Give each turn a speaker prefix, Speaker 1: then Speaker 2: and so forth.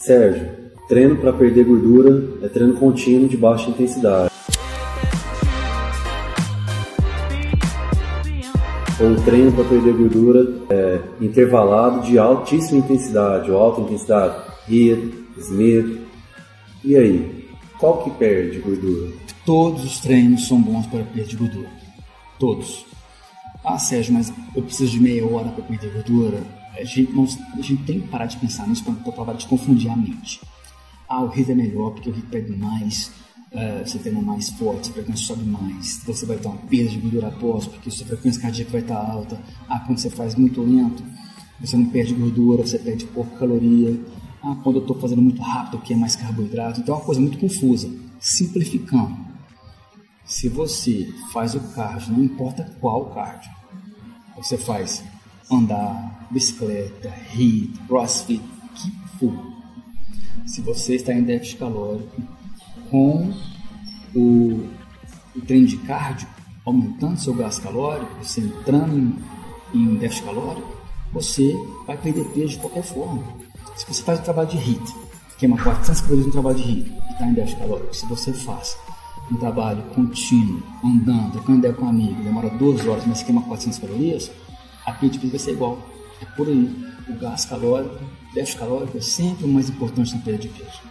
Speaker 1: Sérgio, treino para perder gordura é treino contínuo de baixa intensidade. Ou treino para perder gordura é intervalado de altíssima intensidade ou alta intensidade. HIIT, SMIT. E aí, qual que perde gordura?
Speaker 2: Todos os treinos são bons para perder gordura. Todos. Ah, Sérgio, mas eu preciso de meia hora para perder gordura. A gente, não, a gente tem que parar de pensar nisso para parar de confundir a mente. Ah, o HIIT é melhor porque o HIIT perde mais, uh, você treina mais forte, a frequência sobe mais, então você vai ter uma perda de gordura após, porque sua frequência cardíaca vai estar alta. Ah, quando você faz muito lento, você não perde gordura, você perde pouca caloria. Ah, quando eu estou fazendo muito rápido, porque é mais carboidrato. Então é uma coisa muito confusa. Simplificando, se você faz o cardio, não importa qual cardio, você faz andar, bicicleta, HIIT, crossfit, que for. Se você está em déficit calórico, com o, o treino de cardio, aumentando seu gasto calórico, você entrando em, em déficit calórico, você vai perder peso de qualquer forma. Se você faz um trabalho de HIIT, queima 400 calorias no trabalho de HIIT e está em déficit calórico, se você faz um trabalho contínuo, andando, trocando ideia com um amigo, demora duas horas, mas queima 400 calorias, a perda de vai ser igual. É por aí. O gasto calórico, déficit calórico é sempre o mais importante na perda de peso.